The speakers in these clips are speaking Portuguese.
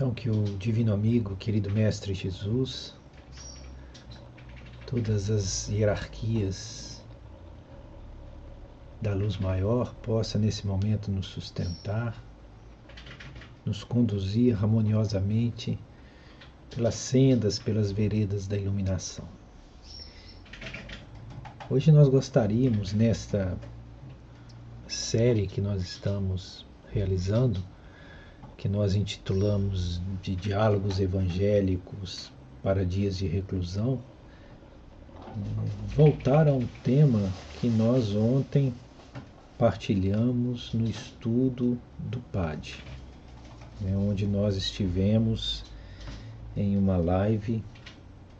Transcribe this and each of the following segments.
Então, que o Divino Amigo, querido Mestre Jesus, todas as hierarquias da luz maior possa nesse momento nos sustentar, nos conduzir harmoniosamente pelas sendas, pelas veredas da iluminação. Hoje nós gostaríamos, nesta série que nós estamos realizando, que nós intitulamos de Diálogos Evangélicos para Dias de Reclusão, voltar a um tema que nós ontem partilhamos no estudo do PAD, né, onde nós estivemos em uma live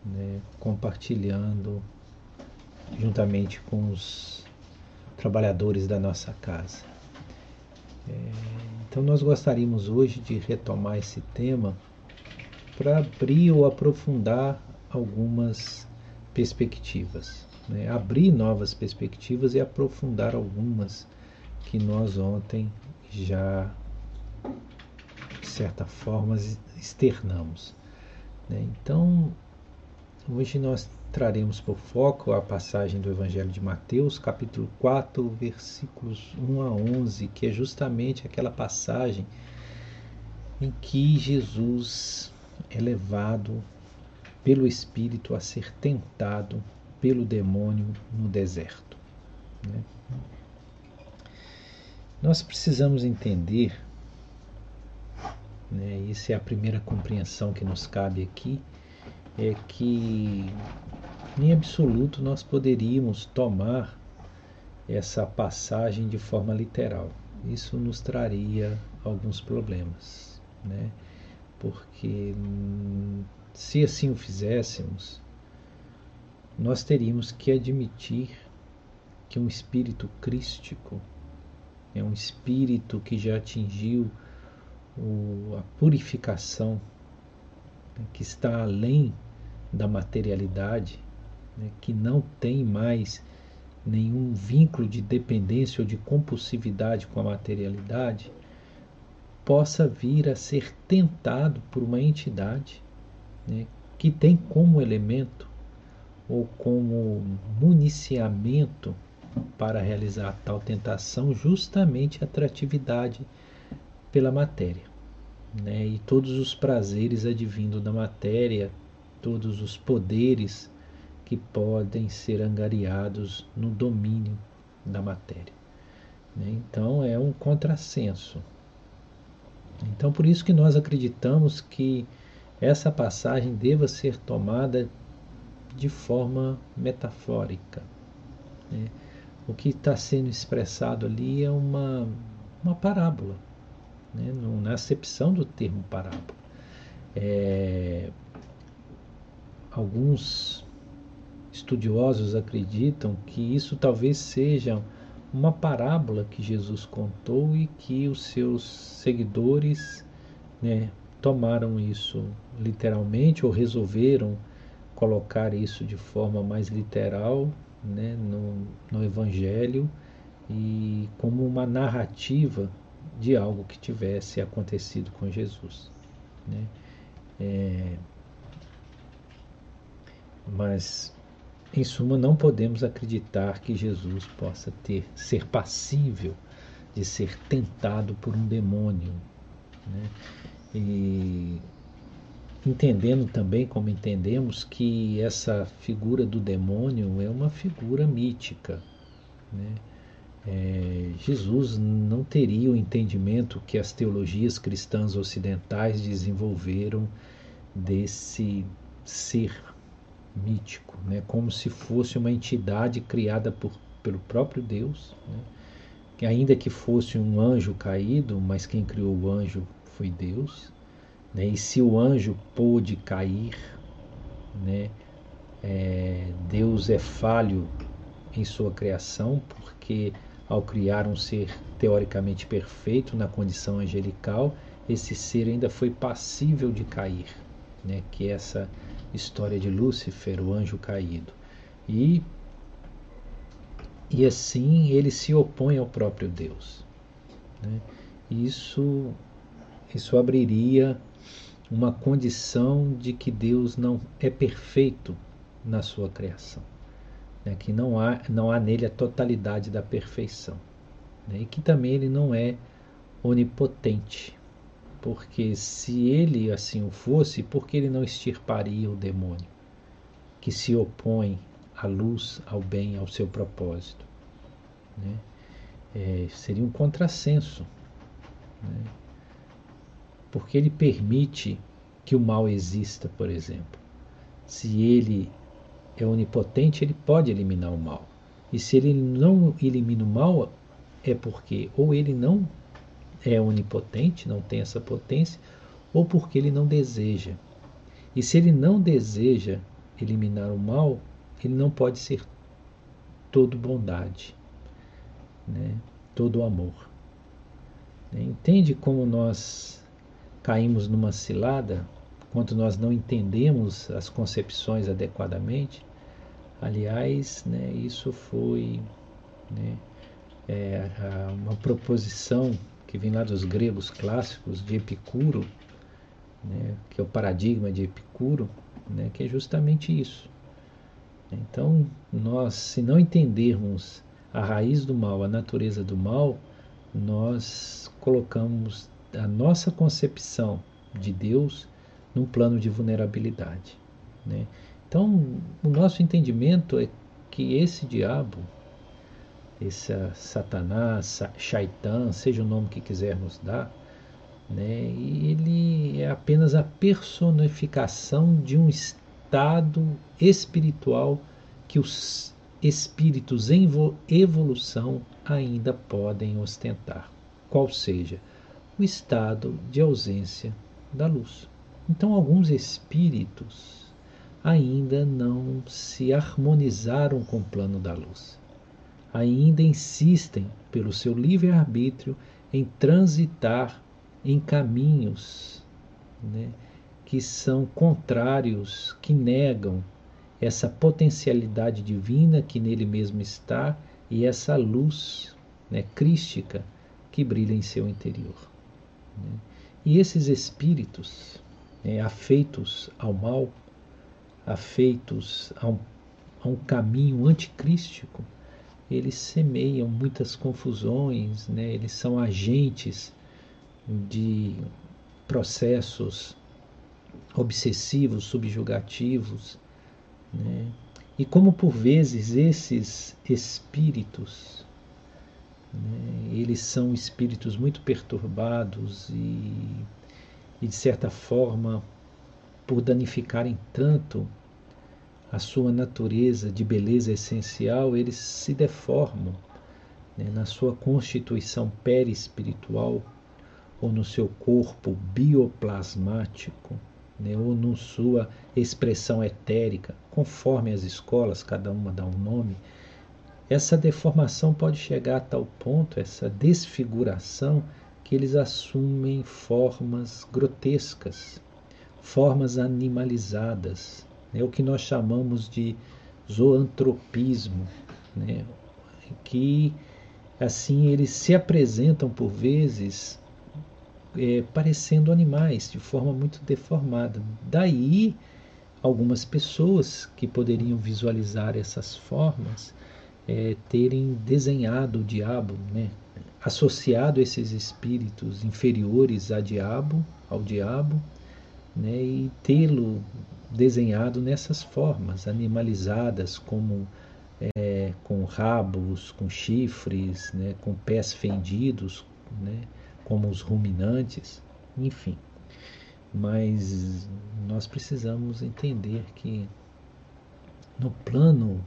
né, compartilhando juntamente com os trabalhadores da nossa casa. É, então, nós gostaríamos hoje de retomar esse tema para abrir ou aprofundar algumas perspectivas, né? abrir novas perspectivas e aprofundar algumas que nós ontem já, de certa forma, externamos. Né? Então, hoje nós traremos por foco a passagem do Evangelho de Mateus, capítulo 4, versículos 1 a 11, que é justamente aquela passagem em que Jesus é levado pelo Espírito a ser tentado pelo demônio no deserto. Né? Nós precisamos entender, né, isso é a primeira compreensão que nos cabe aqui, é que em absoluto nós poderíamos tomar essa passagem de forma literal. Isso nos traria alguns problemas, né? Porque hum, se assim o fizéssemos, nós teríamos que admitir que um espírito crístico é um espírito que já atingiu o, a purificação, né, que está além da materialidade, né, que não tem mais nenhum vínculo de dependência ou de compulsividade com a materialidade, possa vir a ser tentado por uma entidade né, que tem como elemento ou como municiamento para realizar tal tentação justamente a atratividade pela matéria. Né, e todos os prazeres advindo da matéria, todos os poderes que podem ser angariados no domínio da matéria. Né? Então é um contrassenso. Então por isso que nós acreditamos que essa passagem deva ser tomada de forma metafórica. Né? O que está sendo expressado ali é uma, uma parábola, né? na acepção do termo parábola. É, alguns estudiosos acreditam que isso talvez seja uma parábola que Jesus contou e que os seus seguidores né, tomaram isso literalmente ou resolveram colocar isso de forma mais literal né, no, no Evangelho e como uma narrativa de algo que tivesse acontecido com Jesus. Né? É, mas, em suma, não podemos acreditar que Jesus possa ter ser passível de ser tentado por um demônio. Né? E entendendo também, como entendemos, que essa figura do demônio é uma figura mítica. Né? É, Jesus não teria o entendimento que as teologias cristãs ocidentais desenvolveram desse ser mítico, né? como se fosse uma entidade criada por, pelo próprio Deus, né? que ainda que fosse um anjo caído, mas quem criou o anjo foi Deus, né? e se o anjo pôde cair, né? É, Deus é falho em sua criação, porque ao criar um ser teoricamente perfeito na condição angelical, esse ser ainda foi passível de cair, né? que essa história de Lúcifer, o anjo caído. E, e assim ele se opõe ao próprio Deus. Né? Isso, isso abriria uma condição de que Deus não é perfeito na sua criação, né? que não há, não há nele a totalidade da perfeição, né? e que também ele não é onipotente, porque se ele assim o fosse, por que ele não extirparia o demônio que se opõe à luz, ao bem, ao seu propósito? Né? É, seria um contrassenso. Né? Porque ele permite que o mal exista, por exemplo. Se ele é onipotente, ele pode eliminar o mal. E se ele não elimina o mal, é porque ou ele não é onipotente, não tem essa potência, ou porque ele não deseja. E se ele não deseja eliminar o mal, ele não pode ser todo bondade, né? todo amor. Entende como nós caímos numa cilada quando nós não entendemos as concepções adequadamente? Aliás, né, isso foi né, é, uma proposição que vem lá dos gregos clássicos de Epicuro, né, que é o paradigma de Epicuro, né, que é justamente isso. Então, nós, se não entendermos a raiz do mal, a natureza do mal, nós colocamos a nossa concepção de Deus num plano de vulnerabilidade. Né? Então, o nosso entendimento é que esse diabo, esse Satanás, Shaitan, seja o nome que quisermos dar, né, ele é apenas a personificação de um estado espiritual que os espíritos em evolução ainda podem ostentar, qual seja o estado de ausência da luz. Então, alguns espíritos ainda não se harmonizaram com o plano da luz ainda insistem, pelo seu livre-arbítrio, em transitar em caminhos né, que são contrários, que negam essa potencialidade divina que nele mesmo está e essa luz né, crística que brilha em seu interior. Né. E esses espíritos, né, afeitos ao mal, afeitos a um, a um caminho anticrístico, eles semeiam muitas confusões, né? eles são agentes de processos obsessivos, subjugativos. Né? E como por vezes esses espíritos, né, eles são espíritos muito perturbados e, e, de certa forma, por danificarem tanto a sua natureza de beleza essencial, eles se deformam né, na sua constituição perispiritual ou no seu corpo bioplasmático, né, ou na sua expressão etérica, conforme as escolas, cada uma dá um nome. Essa deformação pode chegar a tal ponto, essa desfiguração, que eles assumem formas grotescas, formas animalizadas, né, o que nós chamamos de zoantropismo, né, que assim eles se apresentam por vezes é, parecendo animais de forma muito deformada. Daí algumas pessoas que poderiam visualizar essas formas é, terem desenhado o diabo, né, associado esses espíritos inferiores a diabo, ao diabo, né, e tê-lo desenhado nessas formas animalizadas, como é, com rabos, com chifres, né, com pés fendidos, né, como os ruminantes, enfim. Mas nós precisamos entender que no plano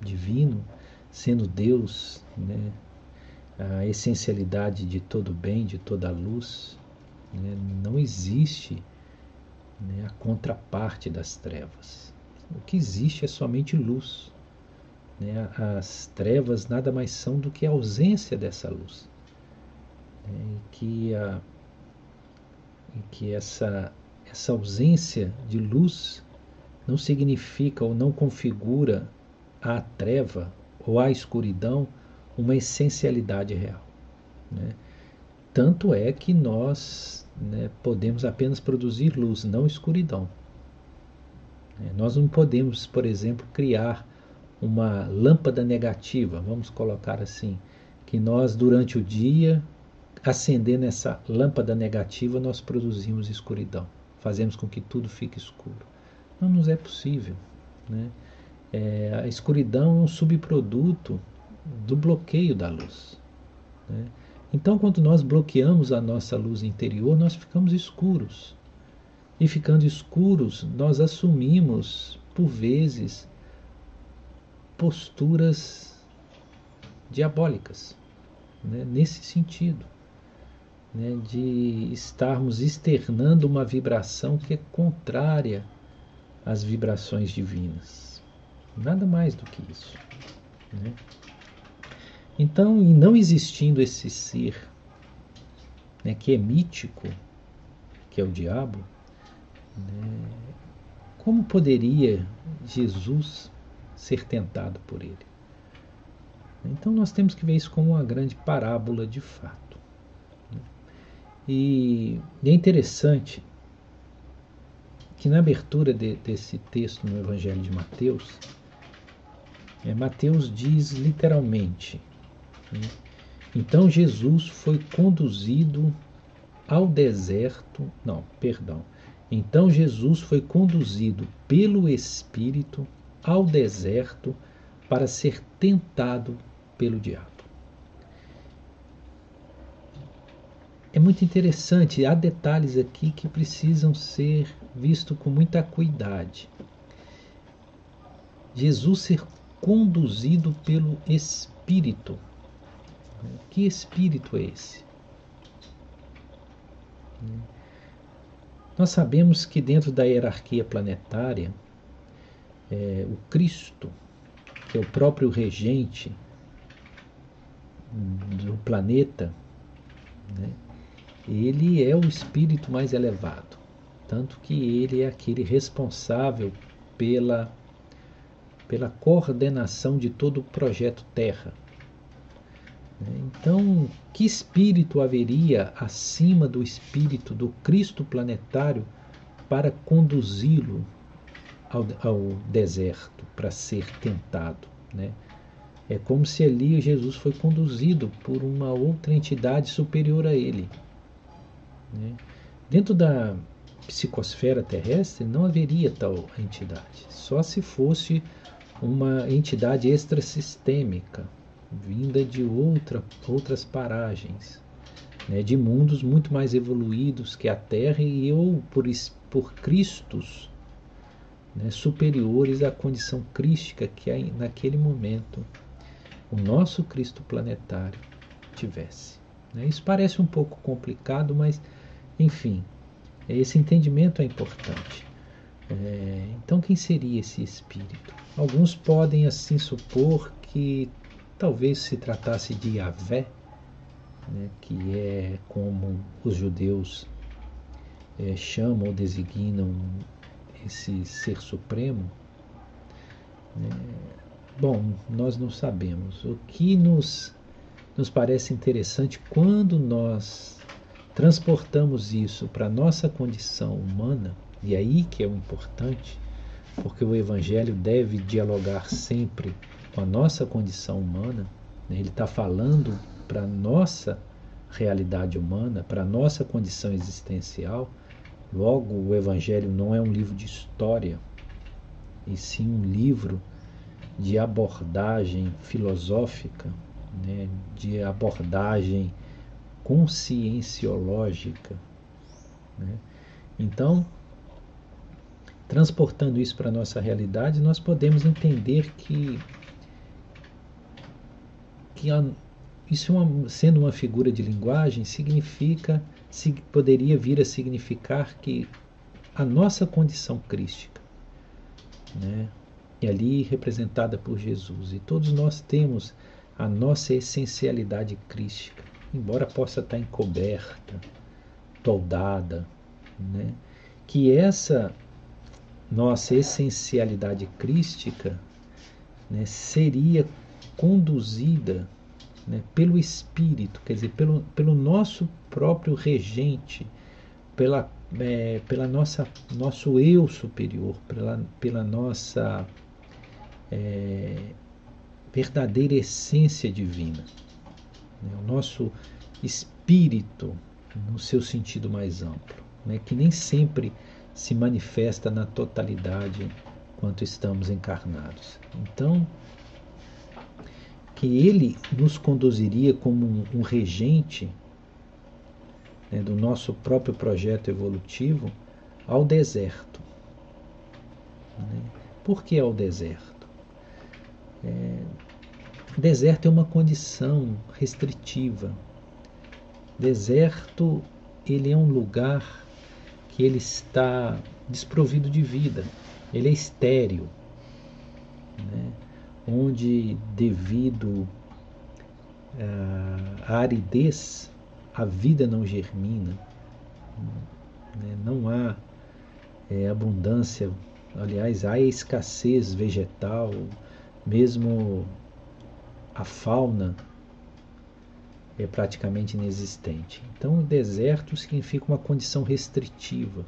divino, sendo Deus, né, a essencialidade de todo bem, de toda luz, né, não existe né, a contraparte das trevas. O que existe é somente luz. Né? As trevas nada mais são do que a ausência dessa luz. Né? E que, a, e que essa, essa ausência de luz não significa ou não configura a treva ou a escuridão uma essencialidade real. Né? Tanto é que nós né, podemos apenas produzir luz, não escuridão. É, nós não podemos, por exemplo, criar uma lâmpada negativa, vamos colocar assim, que nós durante o dia, acendendo essa lâmpada negativa, nós produzimos escuridão, fazemos com que tudo fique escuro. Não nos é possível. Né? É, a escuridão é um subproduto do bloqueio da luz. Né? Então, quando nós bloqueamos a nossa luz interior, nós ficamos escuros. E ficando escuros, nós assumimos, por vezes, posturas diabólicas, né? nesse sentido, né? de estarmos externando uma vibração que é contrária às vibrações divinas. Nada mais do que isso. Né? Então, em não existindo esse ser né, que é mítico, que é o diabo, né, como poderia Jesus ser tentado por ele? Então, nós temos que ver isso como uma grande parábola de fato. E é interessante que na abertura de, desse texto no Evangelho de Mateus, é, Mateus diz literalmente: então Jesus foi conduzido ao deserto, não, perdão. Então Jesus foi conduzido pelo Espírito ao deserto para ser tentado pelo diabo. É muito interessante, há detalhes aqui que precisam ser vistos com muita acuidade. Jesus ser conduzido pelo Espírito que espírito é esse? Nós sabemos que dentro da hierarquia planetária, é, o Cristo, que é o próprio regente do planeta, né, ele é o espírito mais elevado. Tanto que ele é aquele responsável pela, pela coordenação de todo o projeto Terra. Então, que espírito haveria acima do espírito do Cristo planetário para conduzi-lo ao, ao, deserto para ser tentado? Né? É como se ali Jesus foi conduzido por uma outra entidade superior a ele. Né? Dentro da psicosfera terrestre não haveria tal entidade, só se fosse uma entidade extrasistêmica, vinda de outra, outras paragens, né, de mundos muito mais evoluídos que a Terra e ou por, por Cristos né, superiores à condição crística que naquele momento o nosso Cristo planetário tivesse. Né. Isso parece um pouco complicado, mas enfim, esse entendimento é importante. É, então, quem seria esse espírito? Alguns podem assim supor que Talvez se tratasse de Yahvé, né, que é como os judeus é, chamam ou designam esse ser supremo. Né. Bom, nós não sabemos. O que nos, nos parece interessante quando nós transportamos isso para a nossa condição humana, e aí que é o importante, porque o Evangelho deve dialogar sempre com a nossa condição humana, né? ele está falando para a nossa realidade humana, para a nossa condição existencial. Logo, o Evangelho não é um livro de história, e sim um livro de abordagem filosófica, né? de abordagem conscienciológica. Né? Então, transportando isso para a nossa realidade, nós podemos entender que que isso uma, sendo uma figura de linguagem significa poderia vir a significar que a nossa condição crística, né, é ali representada por Jesus. E todos nós temos a nossa essencialidade crística, embora possa estar encoberta, toldada, né, que essa nossa essencialidade crística né, seria conduzida né, pelo Espírito, quer dizer, pelo, pelo nosso próprio regente, pela, é, pela nossa nosso eu superior, pela, pela nossa é, verdadeira essência divina, né, o nosso espírito no seu sentido mais amplo, né, que nem sempre se manifesta na totalidade quanto estamos encarnados. Então, que ele nos conduziria como um, regente né, do nosso próprio projeto evolutivo ao deserto. Né? Por que ao deserto? É, deserto é uma condição restritiva. Deserto ele é um lugar que ele está desprovido de vida, ele é estéril? Onde devido à aridez a vida não germina, né? não há é, abundância, aliás, há escassez vegetal, mesmo a fauna é praticamente inexistente. Então, o deserto significa uma condição restritiva,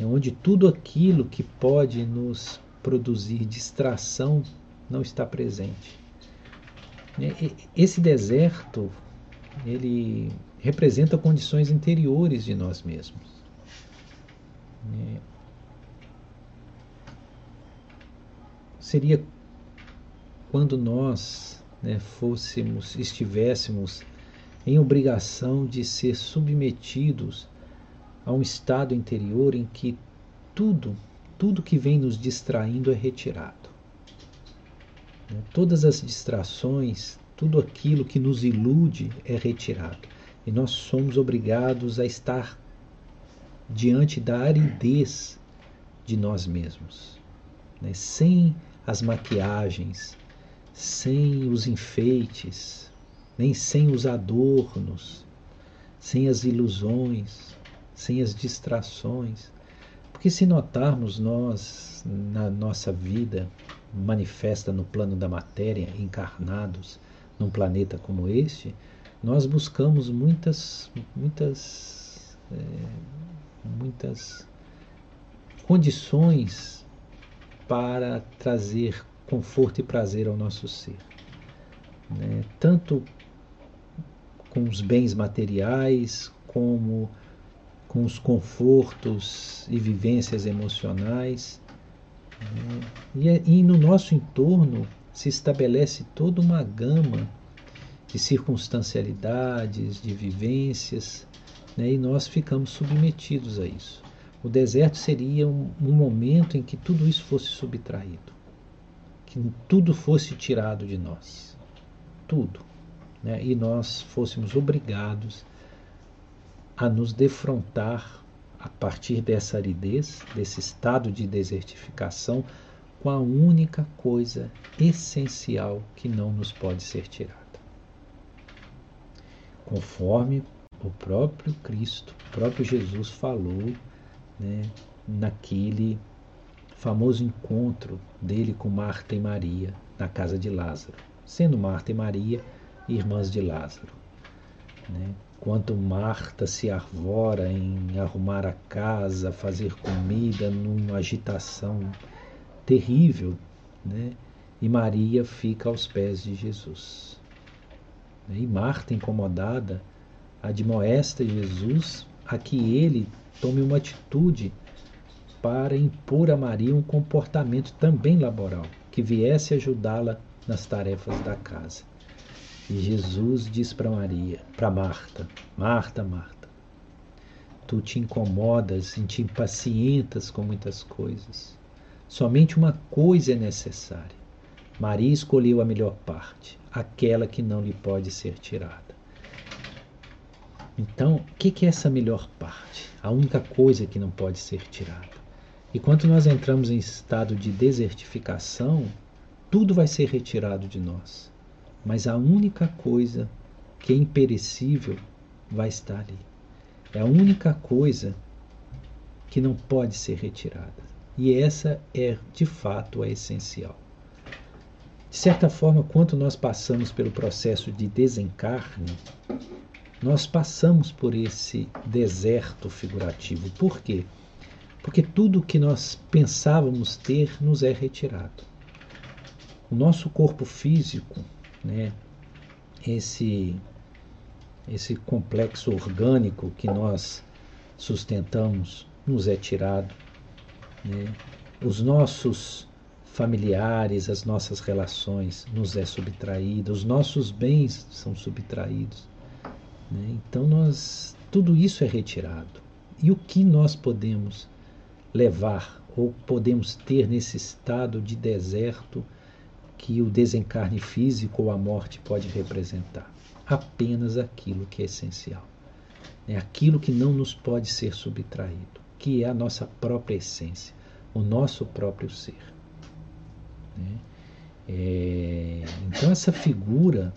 é onde tudo aquilo que pode nos produzir distração não está presente. Esse deserto, ele representa condições interiores de nós mesmos. Seria quando nós né, fôssemos, estivéssemos em obrigação de ser submetidos a um estado interior em que tudo, tudo que vem nos distraindo é retirado. Né, todas as distrações, tudo aquilo que nos ilude é retirado. E nós somos obrigados a estar diante da aridez de nós mesmos, né? sem as maquiagens, sem os enfeites, nem sem os adornos, sem as ilusões, sem as distrações. Porque se notarmos nós na nossa vida manifesta no plano da matéria, encarnados num planeta como este, nós buscamos muitas, muitas, é, muitas condições para trazer conforto e prazer ao nosso ser. Né? Tanto com os bens materiais, como com os confortos e vivências emocionais. E, é, e no nosso entorno se estabelece toda uma gama de circunstancialidades, de vivências, né? e nós ficamos submetidos a isso. O deserto seria um, um momento em que tudo isso fosse subtraído que tudo fosse tirado de nós. Tudo. Né? E nós fôssemos obrigados a nos defrontar a partir dessa aridez, desse estado de desertificação, com a única coisa essencial que não nos pode ser tirada. Conforme o próprio Cristo, o próprio Jesus falou né, naquele famoso encontro dele com Marta e Maria na casa de Lázaro, sendo Marta e Maria irmãs de Lázaro. Né? Quanto Marta se arvora em arrumar a casa, fazer comida numa agitação terrível, né? e Maria fica aos pés de Jesus. E Marta, incomodada, admoesta Jesus a que ele tome uma atitude para impor a Maria um comportamento também laboral, que viesse ajudá-la nas tarefas da casa. E Jesus diz para Maria, para Marta: Marta, Marta, tu te incomodas e te impacientas com muitas coisas. Somente uma coisa é necessária. Maria escolheu a melhor parte, aquela que não lhe pode ser tirada. Então, o que é essa melhor parte? A única coisa que não pode ser tirada. E quando nós entramos em estado de desertificação, tudo vai ser retirado de nós. Mas a única coisa que é imperecível vai estar ali. É a única coisa que não pode ser retirada. E essa é de fato a essencial. De certa forma, quando nós passamos pelo processo de desencarne, nós passamos por esse deserto figurativo. Por quê? Porque tudo que nós pensávamos ter nos é retirado. O nosso corpo físico, né, esse, esse complexo orgânico que nós sustentamos, nos é tirado. Né? Os nossos familiares, as nossas relações nos é subtraída, os nossos bens são subtraídos. Né? Então nós tudo isso é retirado. E o que nós podemos levar ou podemos ter nesse estado de deserto que o desencarne físico ou a morte pode representar? Apenas aquilo que é essencial. É aquilo que não nos pode ser subtraído, que é a nossa própria essência, o nosso próprio ser. Né? É, então, essa figura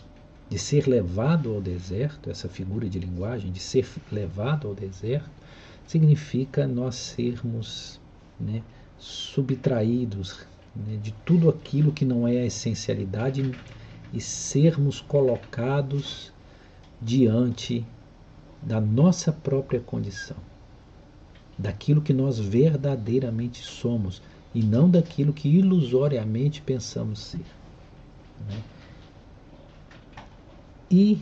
de ser levado ao deserto, essa figura de linguagem, de ser levado ao deserto, significa nós sermos né, subtraídos né, de tudo aquilo que não é a essencialidade e sermos colocados diante da nossa própria condição, daquilo que nós verdadeiramente somos e não daquilo que ilusoriamente pensamos ser. Né? E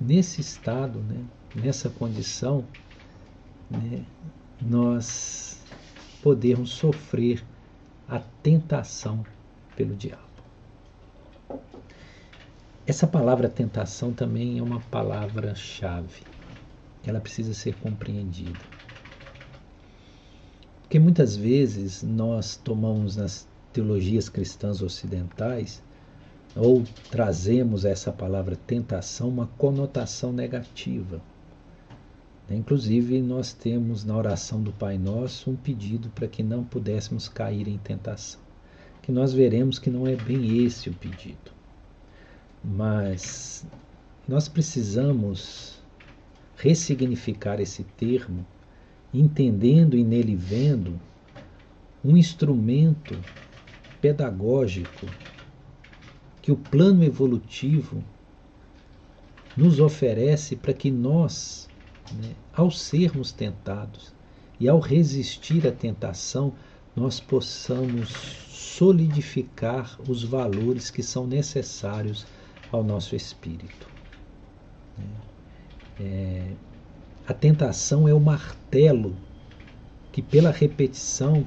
nesse estado, né, nessa condição, né, nós podemos sofrer a tentação pelo diabo. Essa palavra tentação também é uma palavra-chave. Ela precisa ser compreendida. Porque muitas vezes nós tomamos nas teologias cristãs ocidentais ou trazemos essa palavra tentação uma conotação negativa. Inclusive, nós temos na oração do Pai Nosso um pedido para que não pudéssemos cair em tentação. Que nós veremos que não é bem esse o pedido. Mas nós precisamos ressignificar esse termo, entendendo e nele vendo um instrumento pedagógico que o plano evolutivo nos oferece para que nós, né, ao sermos tentados e ao resistir à tentação, nós possamos solidificar os valores que são necessários ao nosso espírito. É, a tentação é o martelo que, pela repetição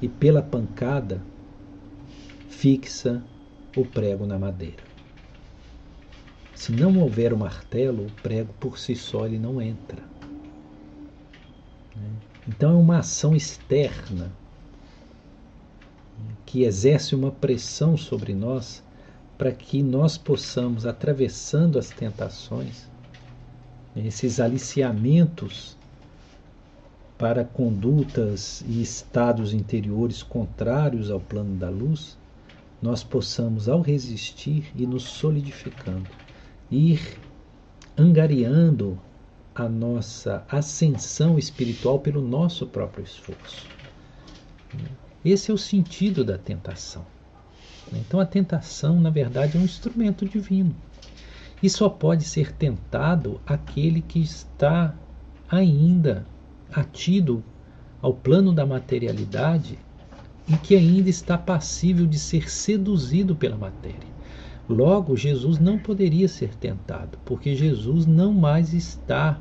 e pela pancada, fixa o prego na madeira. Se não houver o martelo, o prego por si só ele não entra. Né? Então é uma ação externa que exerce uma pressão sobre nós para que nós possamos, atravessando as tentações, esses aliciamentos para condutas e estados interiores contrários ao plano da luz, nós possamos, ao resistir e nos solidificando, ir angariando a nossa ascensão espiritual pelo nosso próprio esforço. Esse é o sentido da tentação. Então, a tentação, na verdade, é um instrumento divino. E só pode ser tentado aquele que está ainda atido ao plano da materialidade e que ainda está passível de ser seduzido pela matéria. Logo, Jesus não poderia ser tentado, porque Jesus não mais está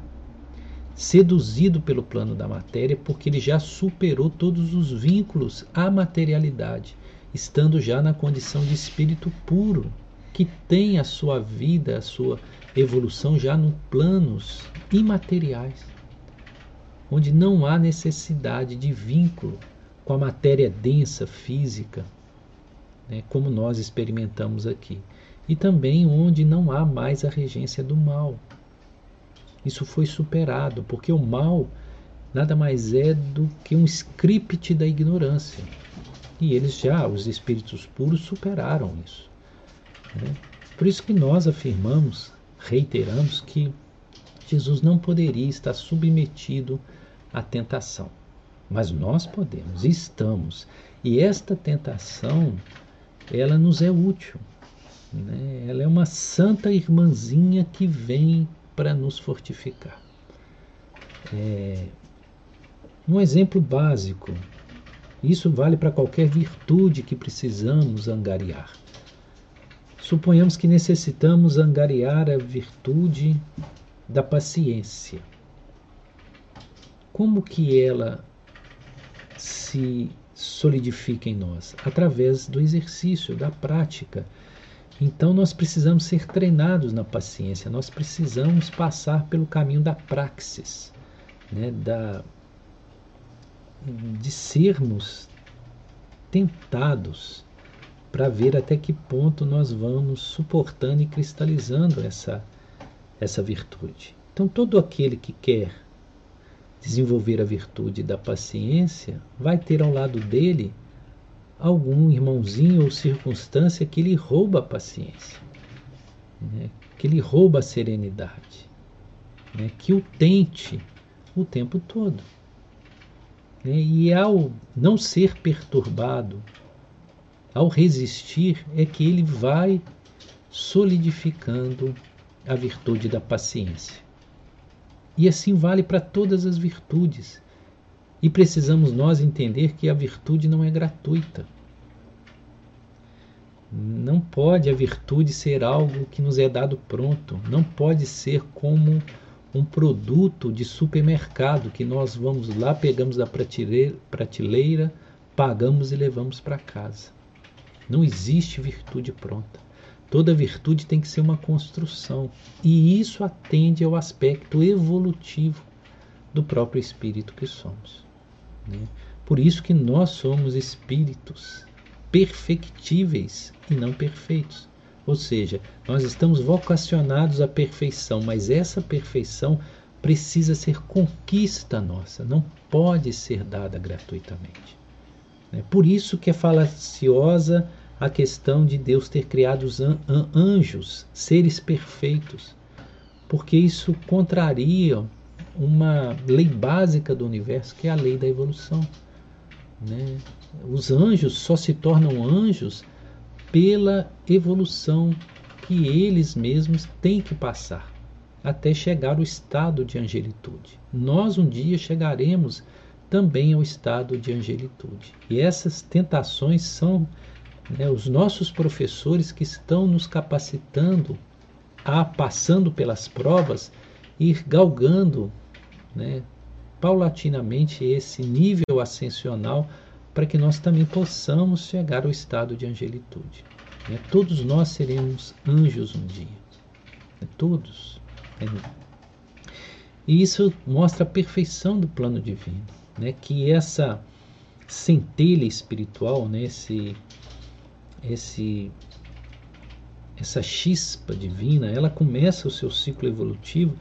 seduzido pelo plano da matéria, porque ele já superou todos os vínculos à materialidade, estando já na condição de espírito puro, que tem a sua vida, a sua evolução já nos planos imateriais, onde não há necessidade de vínculo com a matéria densa física, né, como nós experimentamos aqui, e também onde não há mais a regência do mal. Isso foi superado, porque o mal nada mais é do que um script da ignorância. E eles já, os espíritos puros, superaram isso. Né? Por isso que nós afirmamos, reiteramos, que Jesus não poderia estar submetido à tentação. Mas nós podemos, estamos. E esta tentação ela nos é útil. Né? Ela é uma santa irmãzinha que vem para nos fortificar. É, um exemplo básico, isso vale para qualquer virtude que precisamos angariar. Suponhamos que necessitamos angariar a virtude da paciência. Como que ela se solidifica em nós? Através do exercício, da prática. Então nós precisamos ser treinados na paciência, nós precisamos passar pelo caminho da praxis, né, da, de sermos tentados para ver até que ponto nós vamos suportando e cristalizando essa, essa virtude. Então, todo aquele que quer desenvolver a virtude da paciência vai ter ao lado dele algum irmãozinho ou circunstância que lhe rouba a paciência, né? que lhe rouba a serenidade, né? que o tente o tempo todo. Né? E ao não ser perturbado, ao resistir, é que ele vai solidificando a virtude da paciência. E assim vale para todas as virtudes. E precisamos nós entender que a virtude não é gratuita. Não pode a virtude ser algo que nos é dado pronto. Não pode ser como um produto de supermercado que nós vamos lá, pegamos da prateleira, prateleira pagamos e levamos para casa. Não existe virtude pronta. Toda virtude tem que ser uma construção. E isso atende ao aspecto evolutivo do próprio espírito que somos. Né? Por isso que nós somos espíritos perfectíveis e não perfeitos. Ou seja, nós estamos vocacionados à perfeição, mas essa perfeição precisa ser conquista nossa, não pode ser dada gratuitamente. É por isso que é falaciosa a questão de Deus ter criado os anjos, seres perfeitos, porque isso contraria uma lei básica do universo, que é a lei da evolução. Né? Os anjos só se tornam anjos pela evolução que eles mesmos têm que passar até chegar ao estado de angelitude. Nós um dia chegaremos também ao estado de angelitude. E essas tentações são né, os nossos professores que estão nos capacitando a, passando pelas provas, ir galgando né, paulatinamente esse nível ascensional para que nós também possamos chegar ao estado de angelitude. Né? Todos nós seremos anjos um dia. Né? Todos. Né? E isso mostra a perfeição do plano divino. Né? Que essa centelha espiritual, né? esse, esse, essa chispa divina, ela começa o seu ciclo evolutivo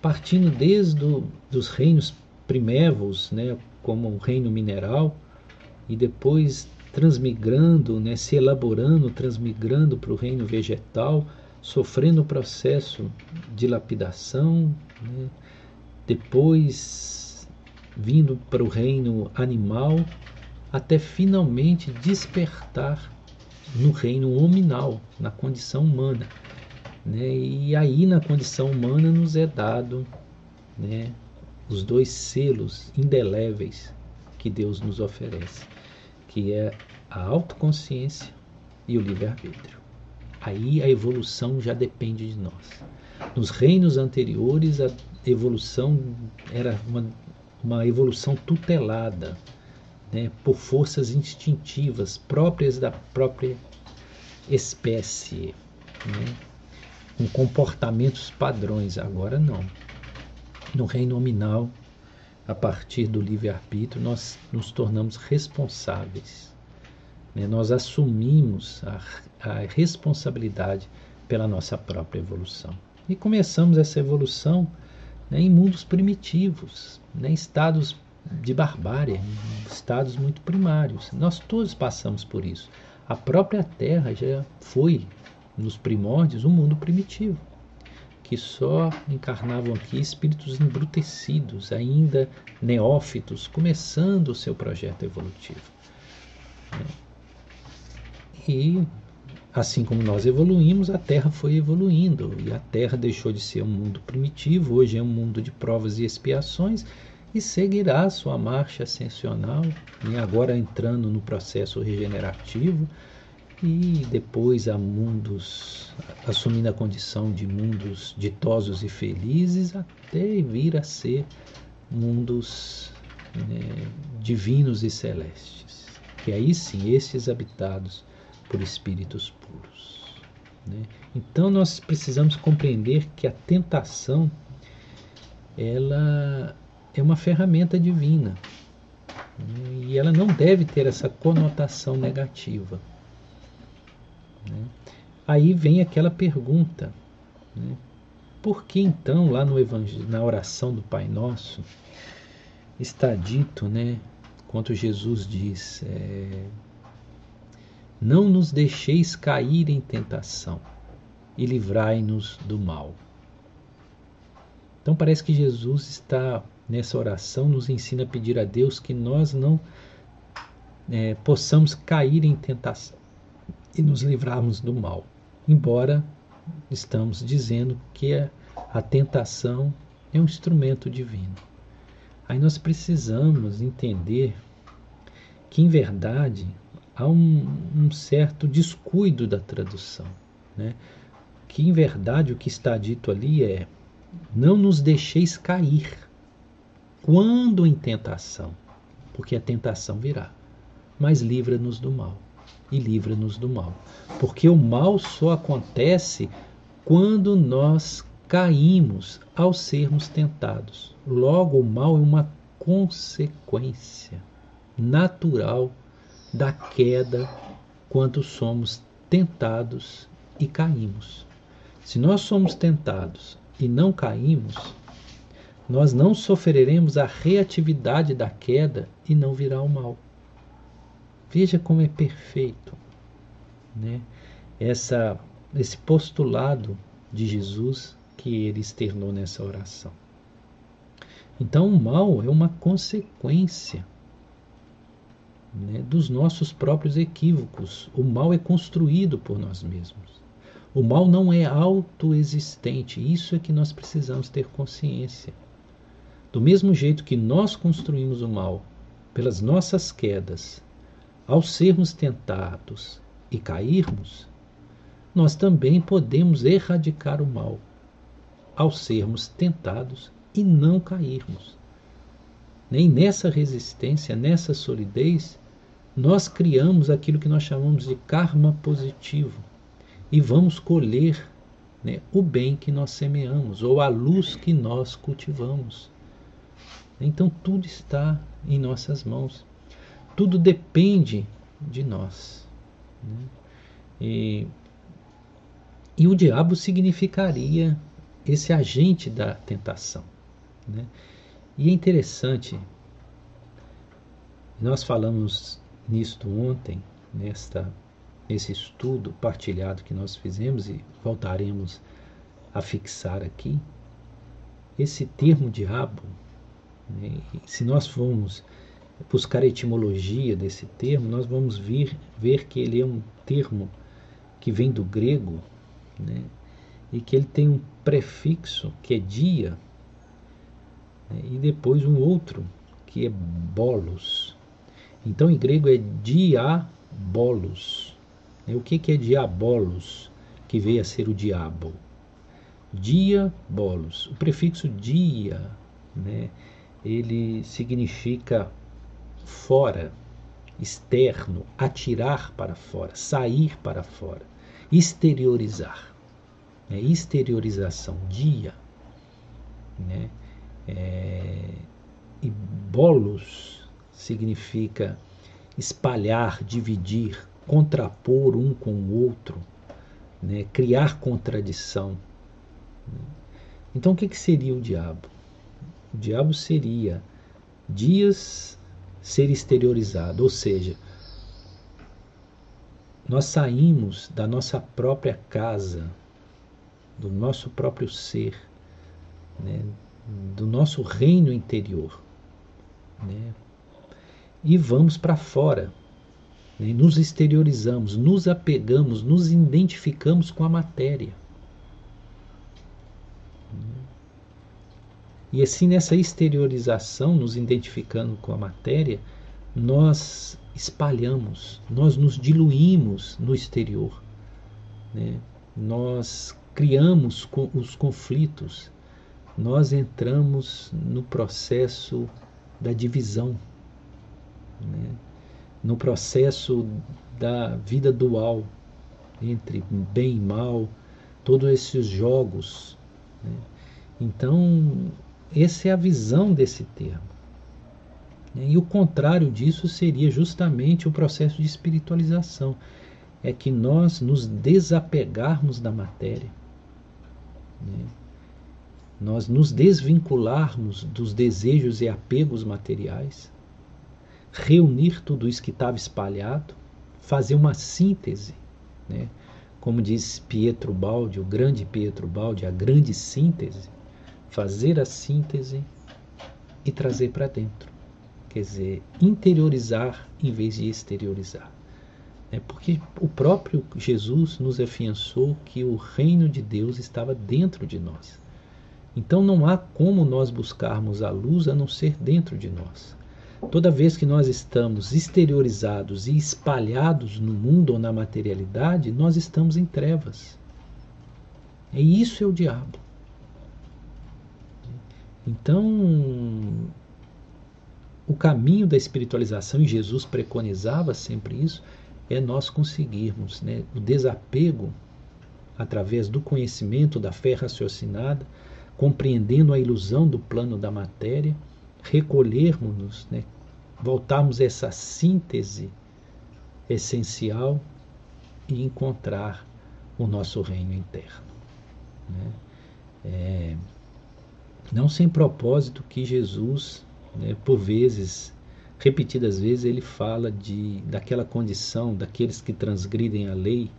partindo desde do, dos reinos primévos, né, como o reino mineral, e depois transmigrando, né, se elaborando, transmigrando para o reino vegetal, sofrendo o processo de lapidação, né, depois vindo para o reino animal, até finalmente despertar no reino hominal, na condição humana. Né? E aí, na condição humana, nos é dado né, os dois selos indeléveis que Deus nos oferece, que é a autoconsciência e o livre-arbítrio. Aí a evolução já depende de nós. Nos reinos anteriores, a evolução era uma, uma evolução tutelada né, por forças instintivas próprias da própria espécie. Né? Com comportamentos padrões. Agora não. No reino nominal, a partir do livre-arbítrio, nós nos tornamos responsáveis. Né? Nós assumimos a, a responsabilidade pela nossa própria evolução. E começamos essa evolução né, em mundos primitivos, né, em estados de barbárie, estados muito primários. Nós todos passamos por isso. A própria Terra já foi nos primórdios, um mundo primitivo, que só encarnavam aqui espíritos embrutecidos, ainda neófitos, começando o seu projeto evolutivo. E assim como nós evoluímos, a Terra foi evoluindo e a Terra deixou de ser um mundo primitivo, hoje é um mundo de provas e expiações e seguirá sua marcha ascensional, né? agora entrando no processo regenerativo e depois a mundos, assumindo a condição de mundos ditosos e felizes, até vir a ser mundos né, divinos e celestes, que aí sim, esses habitados por espíritos puros. Né? Então nós precisamos compreender que a tentação ela é uma ferramenta divina né? e ela não deve ter essa conotação negativa. Né? Aí vem aquela pergunta: né? por que então, lá no Evangelho, na oração do Pai Nosso, está dito, né, quanto Jesus diz, é, não nos deixeis cair em tentação e livrai-nos do mal. Então parece que Jesus está nessa oração nos ensina a pedir a Deus que nós não é, possamos cair em tentação e nos livrarmos do mal. Embora estamos dizendo que a, tentação é um instrumento divino. Aí nós precisamos entender que, em verdade, há um, um certo descuido da tradução. Né? Que, em verdade, o que está dito ali é: não nos deixeis cair quando em tentação, porque a tentação virá, mas livra-nos do mal e livra-nos do mal. Porque o mal só acontece quando nós caímos ao sermos tentados. Logo, o mal é uma consequência natural da queda quando somos tentados e caímos. Se nós somos tentados e não caímos, nós não sofreremos a reatividade da queda e não virá o mal. Veja como é perfeito né? Essa, esse postulado de Jesus que ele externou nessa oração. Então, o mal é uma consequência né, dos nossos próprios equívocos. O mal é construído por nós mesmos. O mal não é autoexistente. Isso é que nós precisamos ter consciência. Do mesmo jeito que nós construímos o mal pelas nossas quedas, ao sermos tentados e cairmos, nós também podemos erradicar o mal ao sermos tentados e não cairmos. Nem nessa resistência, nessa solidez, nós criamos aquilo que nós chamamos de karma positivo e vamos colher né, o bem que nós semeamos ou a luz que nós cultivamos. Então tudo está em nossas mãos. Tudo depende de nós. Né? E, e o diabo significaria esse agente da tentação. Né? E é interessante, nós falamos nisto ontem, nesta, nesse estudo partilhado que nós fizemos e voltaremos a fixar aqui, esse termo diabo, né? se nós formos buscar a etimologia desse termo, nós vamos vir, ver que ele é um termo que vem do grego, né? e que ele tem um prefixo que é dia, né? e depois um outro que é bolos. Então em grego é diabolos. Né? O que, que é diabolos, que veio a ser o diabo? Diabolos. O prefixo dia, né? ele significa fora, externo, atirar para fora, sair para fora, exteriorizar. É exteriorização, dia. Né? É, e bolos significa espalhar, dividir, contrapor um com o outro, né? criar contradição. Então, o que, que seria o diabo? O diabo seria dias ser exteriorizado, ou seja, nós saímos da nossa própria casa, do nosso próprio ser, né, do nosso reino interior, né, e vamos para fora. né? nos exteriorizamos, nos apegamos, nos identificamos com a matéria. E assim, nessa exteriorização, nos identificando com a matéria, nós espalhamos, nós nos diluímos no exterior. Né? Nós criamos os conflitos, nós entramos no processo da divisão, né? no processo da vida dual entre bem e mal, todos esses jogos. Né? Então, essa é a visão desse termo. E o contrário disso seria justamente o processo de espiritualização. É que nós nos desapegarmos da matéria. Né? Nós nos desvincularmos dos desejos e apegos materiais. Reunir tudo isso que estava espalhado. Fazer uma síntese. Né? Como diz Pietro Baldi, o grande Pietro Baldi, a grande síntese fazer a síntese e trazer para dentro. Quer dizer, interiorizar em vez de exteriorizar. É porque o próprio Jesus nos afiançou que o reino de Deus estava dentro de nós. Então não há como nós buscarmos a luz a não ser dentro de nós. Toda vez que nós estamos exteriorizados e espalhados no mundo ou na materialidade, nós estamos em trevas. E isso é o diabo. Então, o caminho da espiritualização, e Jesus preconizava sempre isso, é nós conseguirmos né, o desapego através do conhecimento da fé raciocinada, compreendendo a ilusão do plano da matéria, recolhermos-nos, né, voltarmos a essa síntese essencial e encontrar o nosso reino interno. Né? É, não sem propósito que Jesus, né, por vezes, repetidas vezes, ele fala de, daquela condição daqueles que transgridem a lei,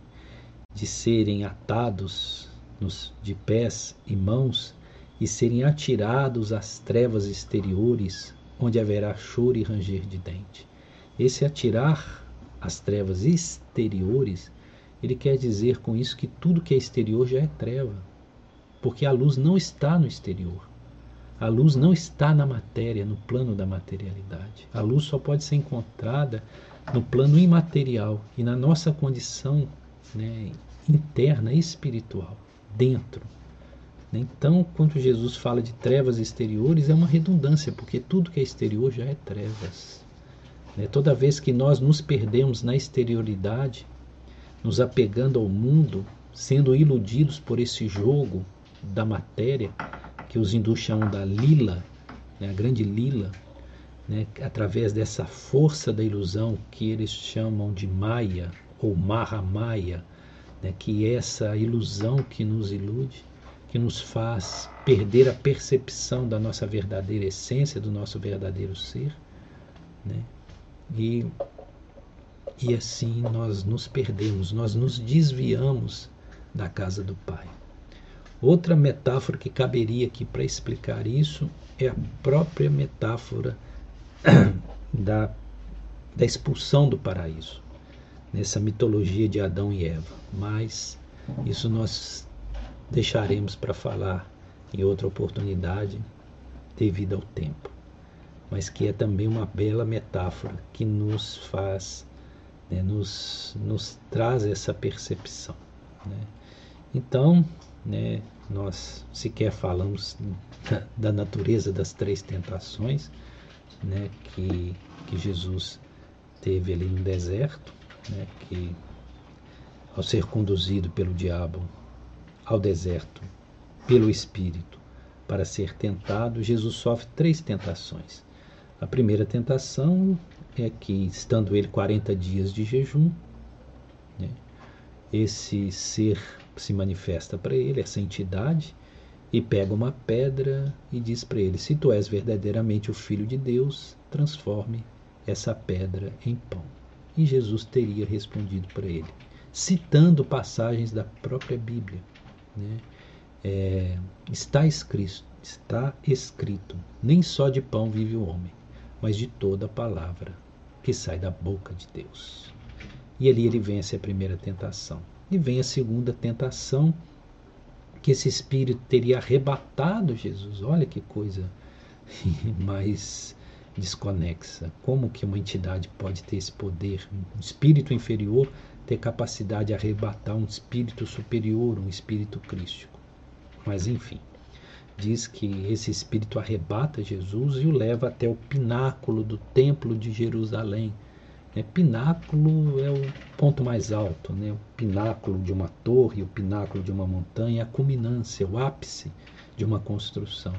de serem atados nos, de pés e mãos e serem atirados às trevas exteriores, onde haverá choro e ranger de dente. Esse atirar às trevas exteriores, ele quer dizer com isso que tudo que é exterior já é treva, porque a luz não está no exterior. A luz não está na matéria, no plano da materialidade. A luz só pode ser encontrada no plano imaterial e na nossa condição né, interna, espiritual, dentro. Então, quando Jesus fala de trevas exteriores, é uma redundância, porque tudo que é exterior já é trevas. Né? Toda vez que nós nos perdemos na exterioridade, nos apegando ao mundo, sendo iludidos por esse jogo da matéria, que os hindus chamam da lila, né, a grande lila, né, através dessa força da ilusão que eles chamam de Maya ou Mahamaya, né, que é essa ilusão que nos ilude, que nos faz perder a percepção da nossa verdadeira essência, do nosso verdadeiro ser, né, e, e assim nós nos perdemos, nós nos desviamos da casa do Pai. Outra metáfora que caberia aqui para explicar isso é a própria metáfora da, da expulsão do paraíso, nessa mitologia de Adão e Eva. Mas isso nós deixaremos para falar em outra oportunidade, devido ao tempo. Mas que é também uma bela metáfora que nos faz, né, nos, nos traz essa percepção. Né? Então, né, nós sequer falamos da, natureza das três tentações né, que, que Jesus teve ali no deserto, né, que ao ser conduzido pelo diabo ao deserto pelo Espírito para ser tentado, Jesus sofre três tentações. A primeira tentação é que, estando ele 40 dias de jejum, né, esse ser se manifesta para ele, essa entidade, e pega uma pedra e diz para ele: Se tu és verdadeiramente o Filho de Deus, transforme essa pedra em pão. E Jesus teria respondido para ele, citando passagens da própria Bíblia. Né? É, está escrito, está escrito: nem só de pão vive o homem, mas de toda a palavra que sai da boca de Deus. E ali ele vence a primeira tentação. E vem a segunda tentação, que esse espírito teria arrebatado Jesus. Olha que coisa mais desconexa. Como que uma entidade pode ter esse poder? Um espírito inferior ter capacidade de arrebatar um espírito superior, um espírito crístico. Mas enfim, diz que esse espírito arrebata Jesus e o leva até o pináculo do templo de Jerusalém. É, pináculo é o ponto mais alto, né? o pináculo de uma torre, o pináculo de uma montanha, a culminância, o ápice de uma construção.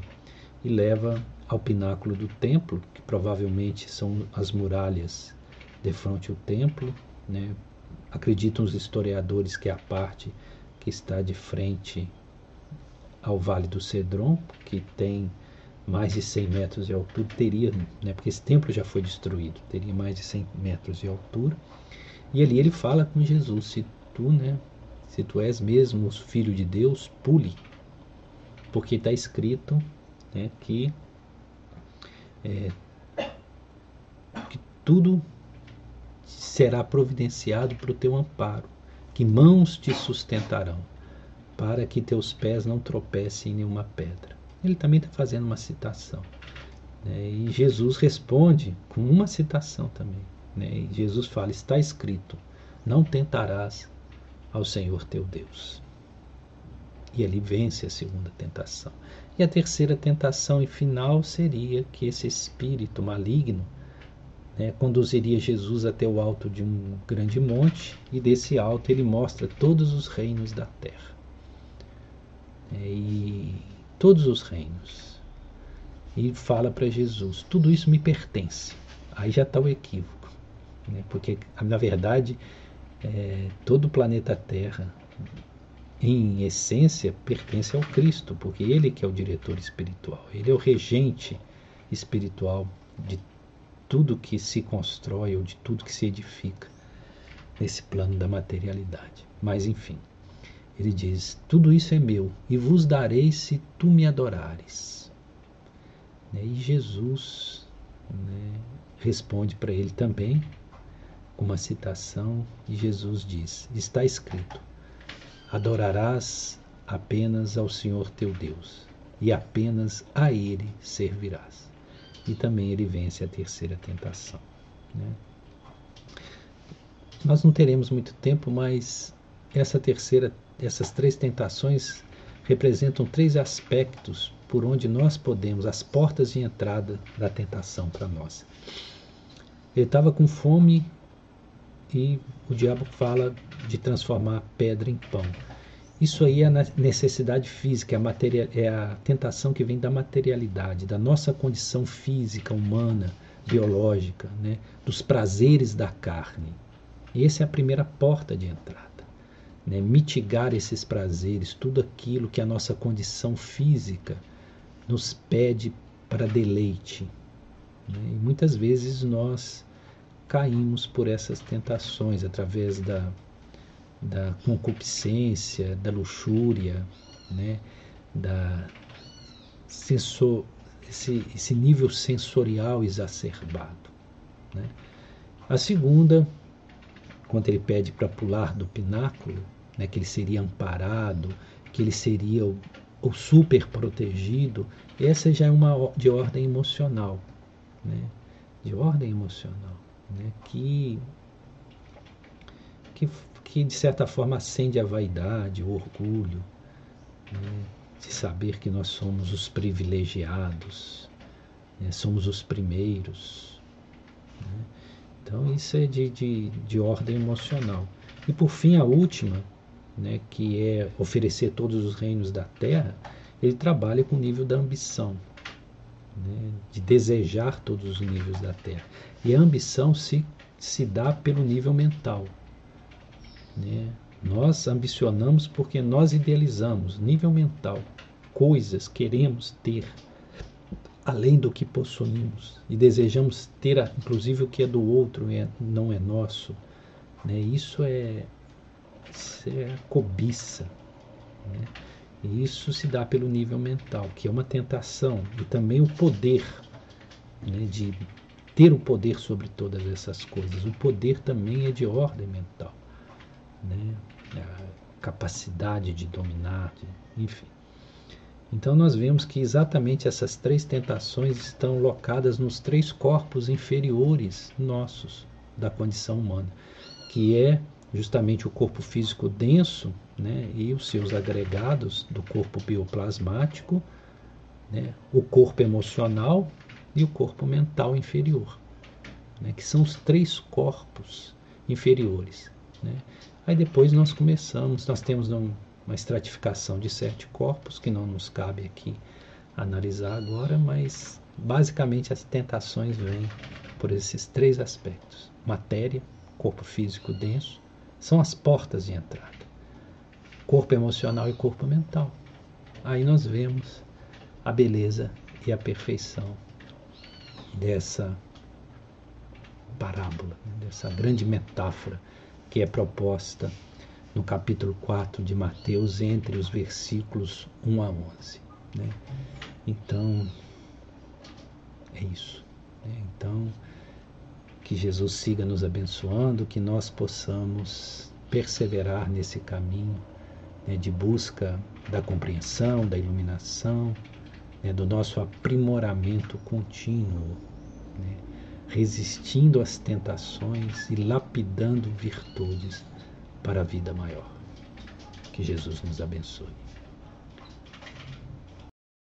E leva ao pináculo do templo, que provavelmente são as muralhas de frente ao templo. Né? Acreditam os historiadores que é a parte que está de frente ao Vale do Cedron, que tem mais de 100 metros de altura, teria, né, porque esse templo já foi destruído, teria mais de 100 metros de altura. E ali ele fala com Jesus: se tu, né, se tu és mesmo o filho de Deus, pule, porque está escrito né, que, é, que tudo será providenciado para o teu amparo, que mãos te sustentarão, para que teus pés não tropecem em nenhuma pedra ele também está fazendo uma citação. Né? E Jesus responde com uma citação também. Né? E Jesus fala: Está escrito, não tentarás ao Senhor teu Deus. E ele vence a segunda tentação. E a terceira tentação e final seria que esse espírito maligno né, conduziria Jesus até o alto de um grande monte, e desse alto ele mostra todos os reinos da terra. É, e todos os reinos. E fala para Jesus: tudo isso me pertence. Aí já está o equívoco, né? porque na verdade é, todo o planeta Terra, em essência, pertence ao Cristo, porque Ele que é o diretor espiritual, Ele é o regente espiritual de tudo que se constrói ou de tudo que se edifica nesse plano da materialidade. Mas enfim. Ele diz: Tudo isso é meu, e vos darei se tu me adorares. Né, e Jesus né, responde para ele também, com uma citação, e Jesus diz: Está escrito: Adorarás apenas ao Senhor teu Deus, e apenas a Ele servirás. E também ele vence a terceira tentação. Né? Nós não teremos muito tempo, mas essa terceira essas três tentações representam três aspectos por onde nós podemos, as portas de entrada da tentação para nós. Ele estava com fome e o diabo fala de transformar a pedra em pão. Isso aí é a necessidade física, é a, materia, é a tentação que vem da materialidade, da nossa condição física, humana, biológica, né? dos prazeres da carne. E essa é a primeira porta de entrada né, mitigar esses prazeres, tudo aquilo que a nossa condição física nos pede para deleite. Né? E muitas vezes nós caímos por essas tentações através da, da concupiscência, da luxúria, né? da sensor, esse, esse nível sensorial exacerbado. Né? A segunda, quando ele pede para pular do pináculo, né, que ele seria amparado, que ele seria o, o super protegido, essa já é uma de ordem emocional, né, de ordem emocional, né, que, que, que de certa forma acende a vaidade, o orgulho, né, de saber que nós somos os privilegiados, né, somos os primeiros. Né. Então isso é de, de, de ordem emocional. E por fim, a última, né, que é oferecer todos os reinos da terra, ele trabalha com o nível da ambição, né, de desejar todos os níveis da terra. E a ambição se, se dá pelo nível mental. Né? Nós ambicionamos porque nós idealizamos, nível mental, coisas queremos ter além do que possuímos e desejamos ter, inclusive, o que é do outro é, não é nosso. Né? Isso é, isso é cobiça. Né? E isso se dá pelo nível mental, que é uma tentação, e também o poder né, de ter o poder sobre todas essas coisas. O poder também é de ordem mental, né? a capacidade de dominar, de, enfim. Então nós vemos que exatamente essas três tentações estão locadas nos três corpos inferiores nossos da condição humana, que é justamente o corpo físico denso né, e os seus agregados do corpo bioplasmático, né, o corpo emocional e o corpo mental inferior, né, que são os três corpos inferiores. Né. Aí depois nós começamos, nós temos um, uma estratificação de sete corpos, que não nos cabe aqui analisar agora, mas basicamente as tentações vêm por esses três aspectos: matéria, corpo físico denso, são as portas de entrada, corpo emocional e corpo mental. Aí nós vemos a beleza e a perfeição dessa parábola, né, dessa grande metáfora que é proposta no capítulo 4 de Mateus, entre os versículos 1 a 11. Né? Então, é isso. Né? Então, que Jesus siga nos abençoando, que nós possamos perseverar nesse caminho né, de busca da compreensão, da iluminação, né, do nosso aprimoramento contínuo, né, resistindo às tentações e lapidando virtudes para a vida maior. Que Jesus nos abençoe.